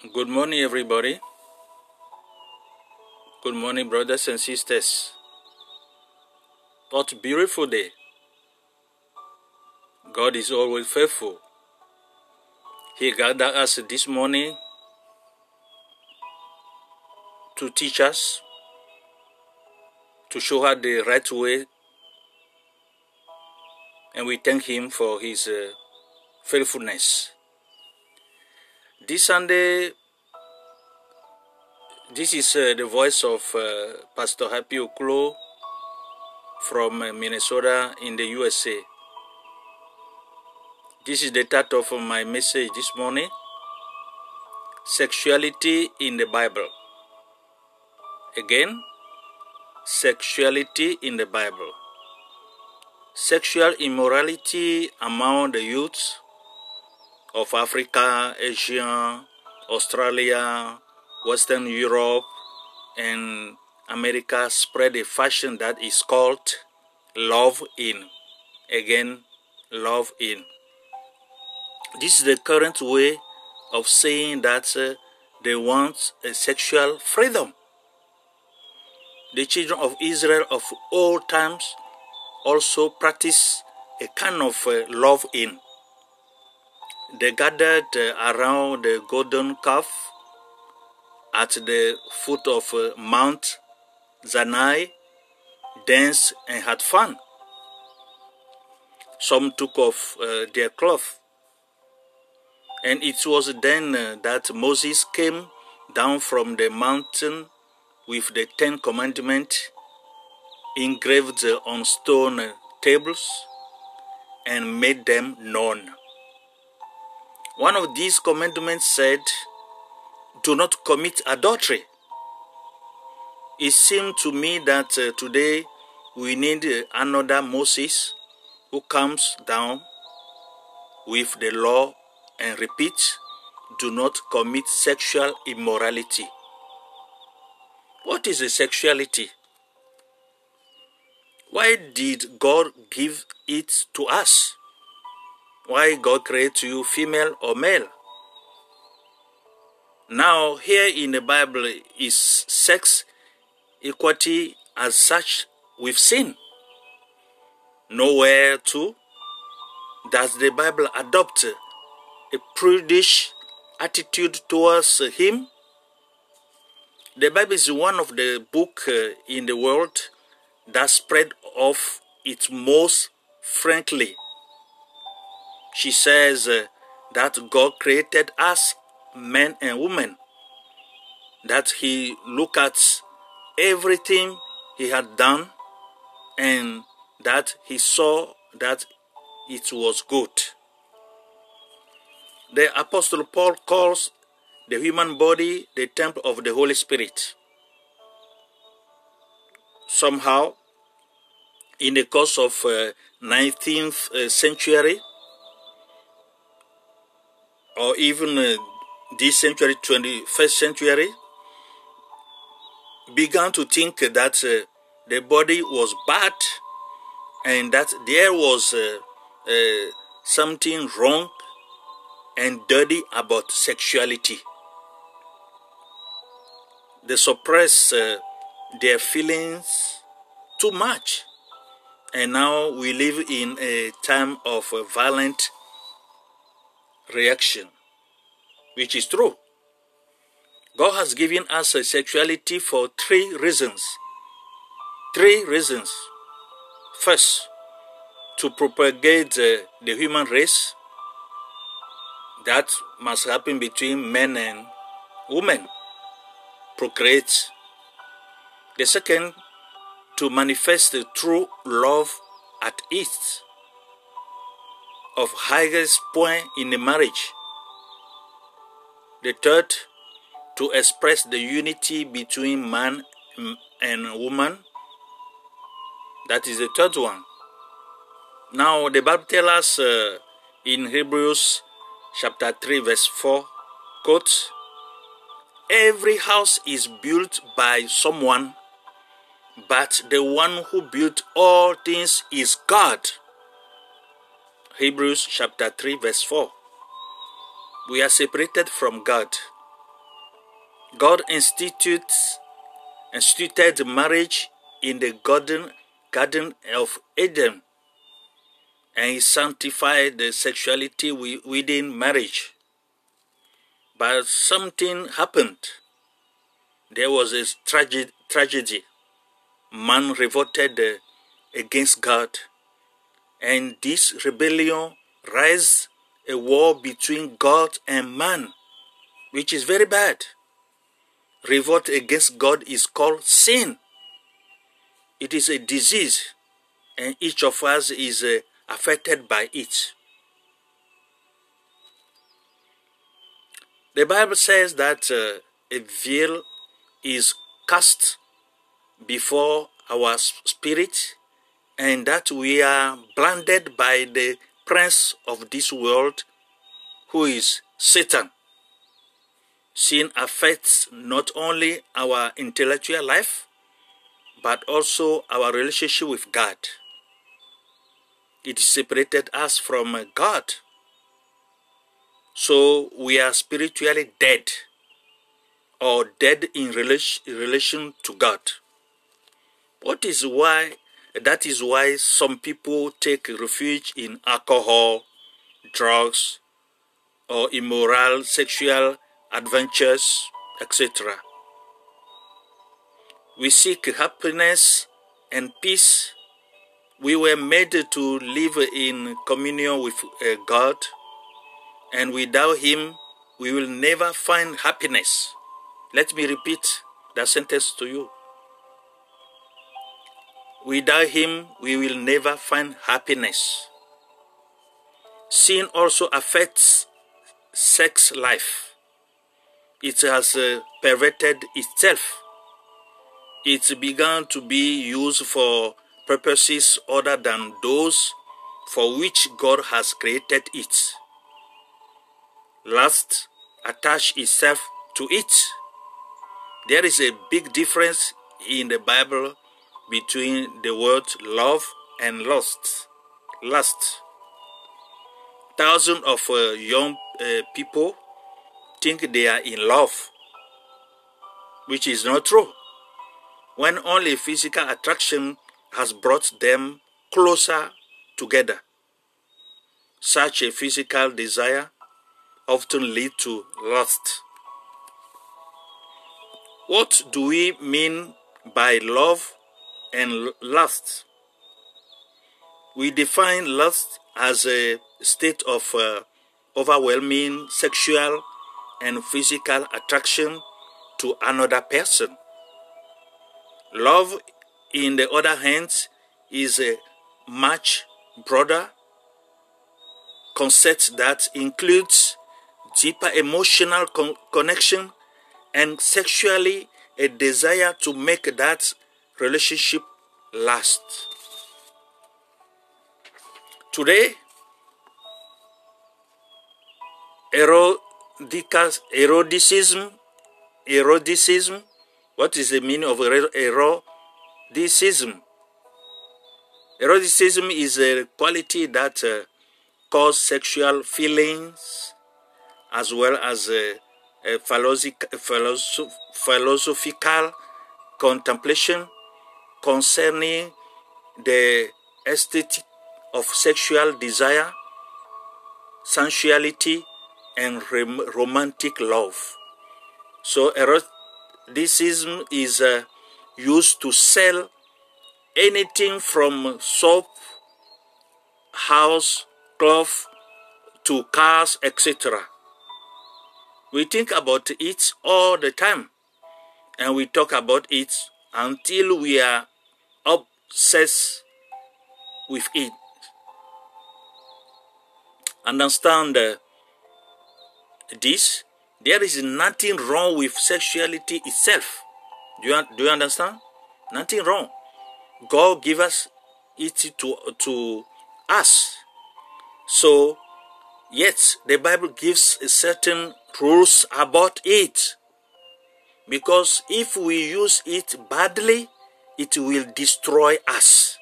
Good morning, everybody. Good morning, brothers and sisters. What a beautiful day. God is always faithful. He gathered us this morning to teach us, to show us the right way, and we thank Him for His uh, faithfulness. This Sunday, this is uh, the voice of uh, Pastor Happy Oklo from uh, Minnesota in the USA. This is the title of my message this morning Sexuality in the Bible. Again, sexuality in the Bible. Sexual immorality among the youth of Africa, Asia, Australia, Western Europe, and America spread a fashion that is called love in. Again, love in. This is the current way of saying that uh, they want a sexual freedom. The children of Israel of all times also practice a kind of uh, love in. They gathered uh, around the golden calf at the foot of uh, Mount Sinai, danced and had fun. Some took off uh, their cloth. And it was then that Moses came down from the mountain with the Ten Commandments engraved on stone tables and made them known. One of these commandments said, Do not commit adultery. It seemed to me that uh, today we need uh, another Moses who comes down with the law and repeats, Do not commit sexual immorality. What is a sexuality? Why did God give it to us? Why God created you female or male? Now, here in the Bible is sex equality as such with sin. Nowhere too does the Bible adopt a prudish attitude towards him. The Bible is one of the book uh, in the world that spread of it most frankly. She says uh, that God created us, men and women, that He looked at everything He had done and that He saw that it was good. The Apostle Paul calls the human body the temple of the Holy Spirit. Somehow, in the course of uh, 19th uh, century or even uh, this century 21st century began to think that uh, the body was bad and that there was uh, uh, something wrong and dirty about sexuality. They suppress their feelings too much. And now we live in a time of uh, violent reaction, which is true. God has given us a sexuality for three reasons. Three reasons. First, to propagate the human race. That must happen between men and women. Procreate. The second, to manifest the true love at its of highest point in the marriage. The third, to express the unity between man and woman. That is the third one. Now, the Bible tells us uh, in Hebrews chapter 3, verse 4, quote, Every house is built by someone, but the one who built all things is God. Hebrews chapter 3, verse 4. We are separated from God. God institutes instituted marriage in the garden garden of Eden and he sanctified the sexuality within marriage. But something happened. There was a tragedy. tragedy. Man revolted uh, against God, and this rebellion raised a war between God and man, which is very bad. Revolt against God is called sin. It is a disease, and each of us is uh, affected by it. The Bible says that uh, a veil is cast before our spirit and that we are blinded by the prince of this world who is Satan. Sin affects not only our intellectual life but also our relationship with God. It separated us from God. So we are spiritually dead or dead in relation to God. What is why that is why some people take refuge in alcohol, drugs, or immoral sexual adventures, etc. We seek happiness and peace we were made to live in communion with uh, God, and without Him, we will never find happiness. Let me repeat that sentence to you. Without Him, we will never find happiness. Sin also affects sex life. It has uh, perverted itself. It's begun to be used for purposes other than those for which God has created it. Lust attach itself to it. There is a big difference in the Bible between the word love and lust. Lust. Thousands of uh, young uh, people think they are in love, which is not true. When only physical attraction has brought them closer together. Such a physical desire often leads to lust. What do we mean by love and lust? We define lust as a state of uh, overwhelming sexual and physical attraction to another person. Love in the other hand, is a much broader concept that includes deeper emotional con connection and sexually a desire to make that relationship last. Today, eroticism, eroticism, what is the meaning of eroticism? Eroticism. Is a quality that uh, causes sexual feelings as well as a, a philosophical contemplation concerning the aesthetic of sexual desire, sensuality, and romantic love. So, eroticism is a used to sell anything from soap, house, cloth, to cars, etc. We think about it all the time and we talk about it until we are obsessed with it. Understand uh, this? There is nothing wrong with sexuality itself. Do you, do you understand? Nothing wrong. God give us it to, to us. So, yet the Bible gives certain rules about it. Because if we use it badly, it will destroy us.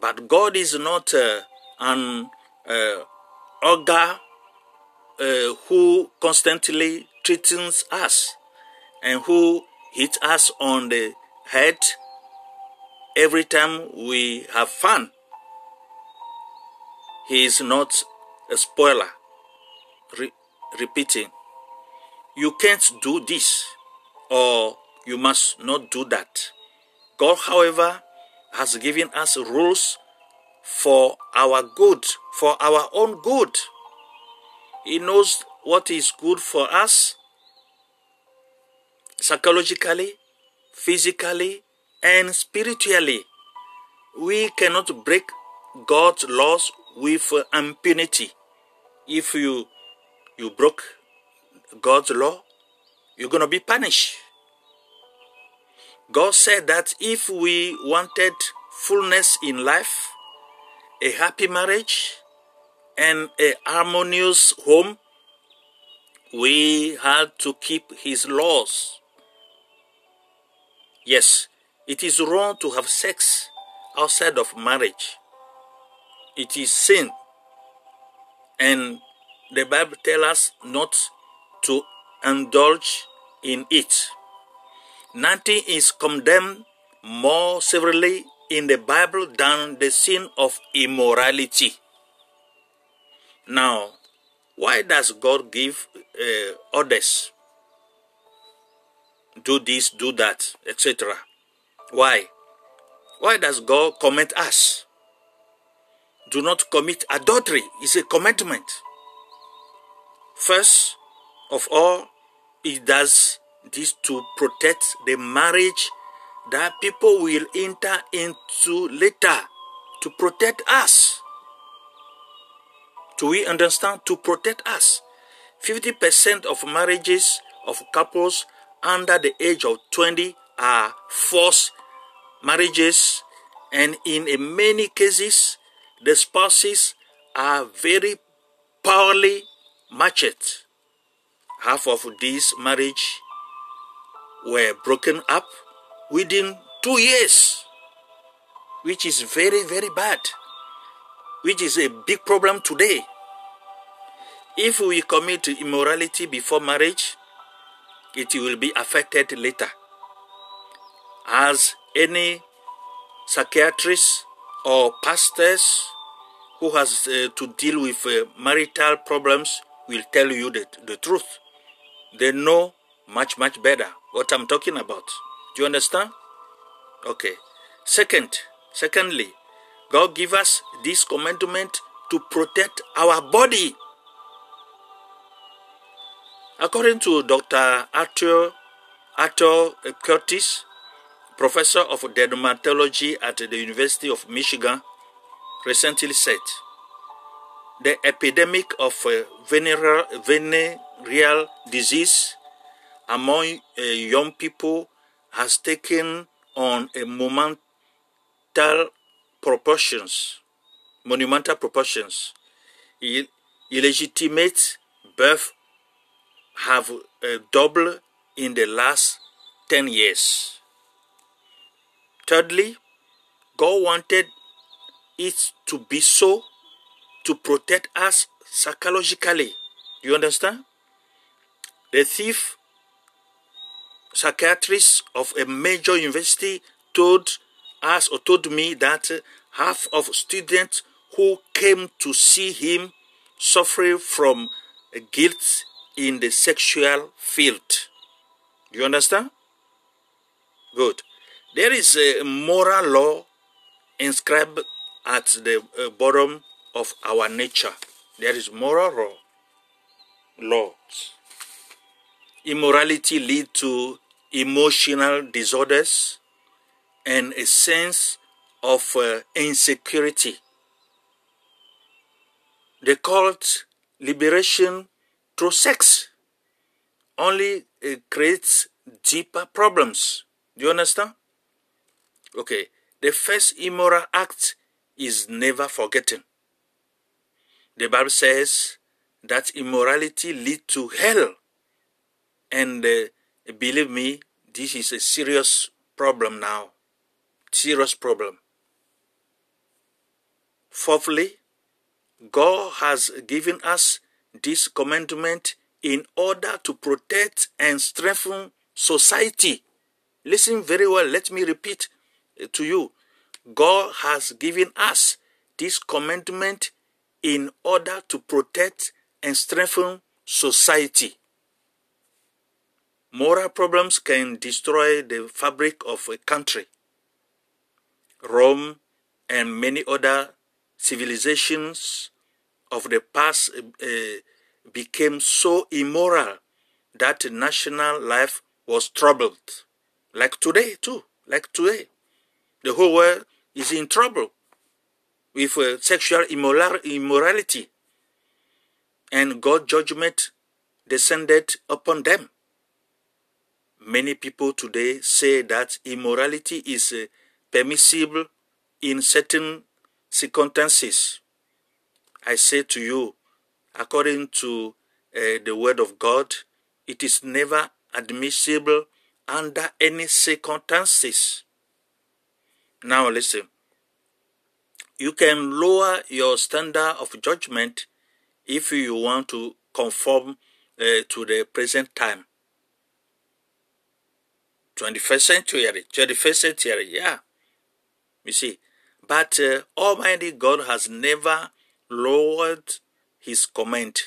But God is not uh, an uh, ogre uh, who constantly threatens us. and who hit us on the head every time we have fun. He is not a spoiler. Re- repeating, you can't do this or you must not do that. God, however, has given us rules for our good, for our own good. He knows what is good for us psychologically, physically, and spiritually. We cannot break God's laws with impunity. If you you broke God's law, you're going to be punished. God said that if we wanted fullness in life, a happy marriage, and a harmonious home, we had to keep His laws. Yes, it is wrong to have sex outside of marriage. It is sin. And the Bible tells us not to indulge in it. Nothing is condemned more severely in the Bible than the sin of immorality. Now, why does God give uh, orders do this, do that, etc. Why? Why does God command us? Do not commit adultery. It's a commandment. First of all, it does this to protect the marriage that people will enter into later to protect us. Do we understand? To protect us. 50% of marriages of couples under the age of 20 are forced marriages, and in many cases, the spouses are very poorly matched. Half of these marriage were broken up within two years, which is very, very bad, which is a big problem today. If we commit immorality before marriage, it will be affected later. As any psychiatrist or pastors who has uh, to deal with uh, marital problems will tell you the, the truth. They know much, much better what I'm talking about. Do you understand? Okay. Second, secondly, God give us this commandment to protect our body According to Dr. Arthur, Arthur Curtis, professor of dermatology at the University of Michigan, recently said, the epidemic of uh, venereal, venereal disease among uh, young people has taken on a monumental proportions, monumental proportions. Illegitimate birth have uh, doubled in the last 10 years. Thirdly, God wanted it to be so to protect us psychologically. Do You understand? The thief psychiatrist of a major university told us or told me that half of students who came to see him suffering from guilt in the sexual field. Do you understand? Good. There is a moral law inscribed at the uh, bottom of our nature. There is moral law. Laws. Immorality lead to emotional disorders and a sense of uh, insecurity. The cult liberation through sex only uh, creates deeper problems. Do you understand? Okay, the first immoral act is never forgotten. The Bible says that immorality leads to hell. And uh, believe me, this is a serious problem now. Serious problem. Fourthly, God has given us this commandment in order to protect and strengthen society. Listen very well. Let me repeat eh, to you. God has given us this commandment in order to protect and strengthen society. Moral problems can destroy the fabric of a country. Rome and many other civilizations of the past uh, became so immoral that national life was troubled. Like today, too. Like today. The whole world is in trouble with uh, sexual immorality. And God's judgment descended upon them. Many people today say that immorality is uh, permissible in certain circumstances. I say to you, according to uh, the word of God, it is never admissible under any circumstances. Now listen. You can lower your standard of judgment if you want to conform uh, to the present time. 21st century, 21st century, yeah. You see, but uh, Almighty God has never lowered His command.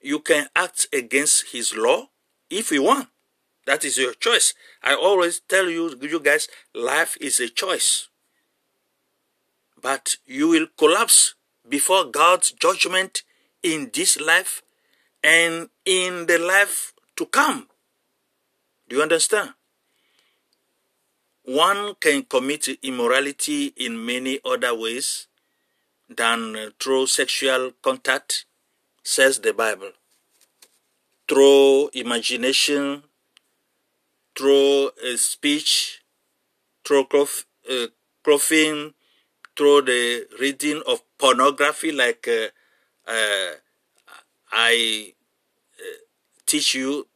You can act against His law if you want. That is your choice. I always tell you, you guys, life is a choice. But you will collapse before God's judgment in this life and in the life to come. Do you understand? One can commit immorality in many other ways than through sexual contact, says the Bible. Through imagination, through uh, speech, through cloth, uh, through the reading of pornography, like uh, uh I uh, teach you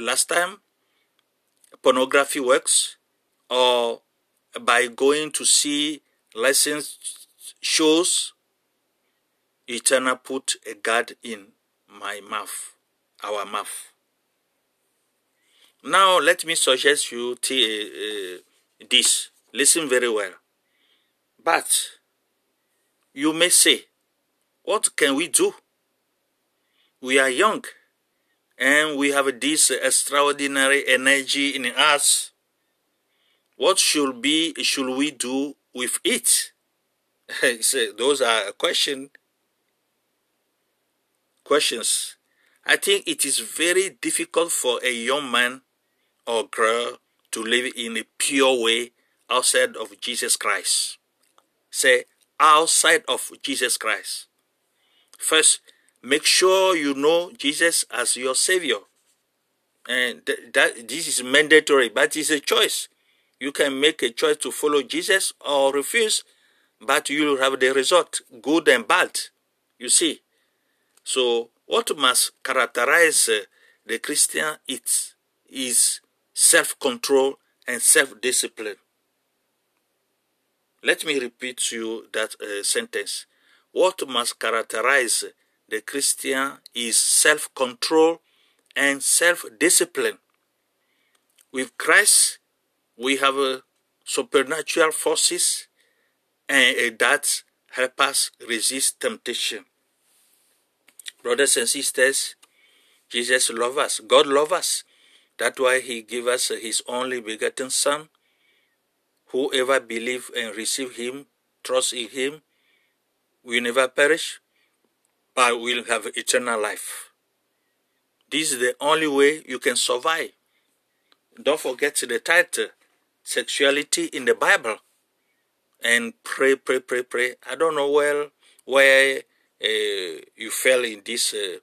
last time pornography works or by going to see licensed shows, Eternal put a guard in my mouth, our mouth. Now let me suggest you t- uh, this. Listen very well. But you may say, what can we do? We are young and we have this extraordinary energy in us. What should be should we do with it? so those are question questions. I think it is very difficult for a young man or girl to live in a pure way outside of Jesus Christ. Say outside of Jesus Christ. First, make sure you know Jesus as your Savior. And th- that this is mandatory, but it's a choice. You can make a choice to follow Jesus or refuse, but you will have the result, good and bad. You see. So, what must characterize uh, the Christian it is is self control and self discipline. Let me repeat to you that uh, sentence. What must characterize the Christian is self control and self discipline. With Christ, we have uh, supernatural forces and that help us resist temptation. Brothers and sisters, Jesus loves us. God loves us. That's why He gave us His only begotten Son. Whoever believe and receive Him, trust in Him, will never perish, but will have eternal life. This is the only way you can survive. Don't forget the title, Sexuality in the Bible. And pray, pray, pray, pray. I don't know well where uh, you fell in this, uh,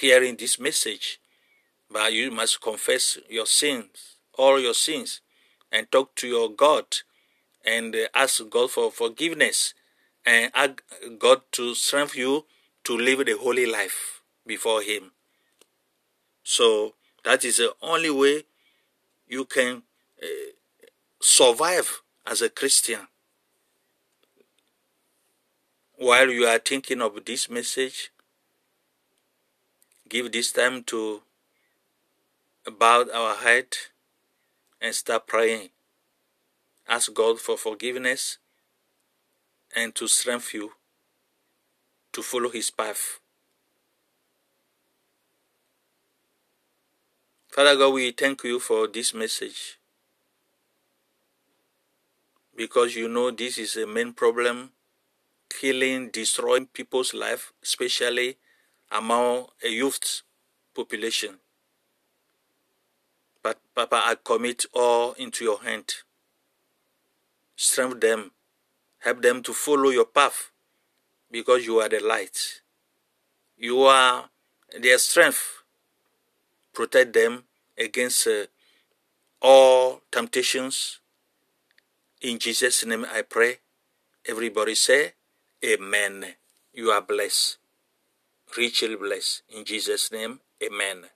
hearing this message, but you must confess your sins, all your sins, and talk to your God and ask God for forgiveness and ask God to strengthen you to live the holy life before Him. So that is the only way you can uh, survive as a Christian. While you are thinking of this message, give this time to bow our head and start praying. Ask God for forgiveness and to strengthen you to follow His path. Father God, we thank you for this message because you know this is a main problem killing, destroying people's life, especially among a youth population. But Papa, I commit all into your hand. Strengthen them, help them to follow your path because you are the light. You are their strength. Protect them against uh, all temptations. In Jesus' name I pray. Everybody say, Amen. You are blessed, richly blessed. In Jesus' name, Amen.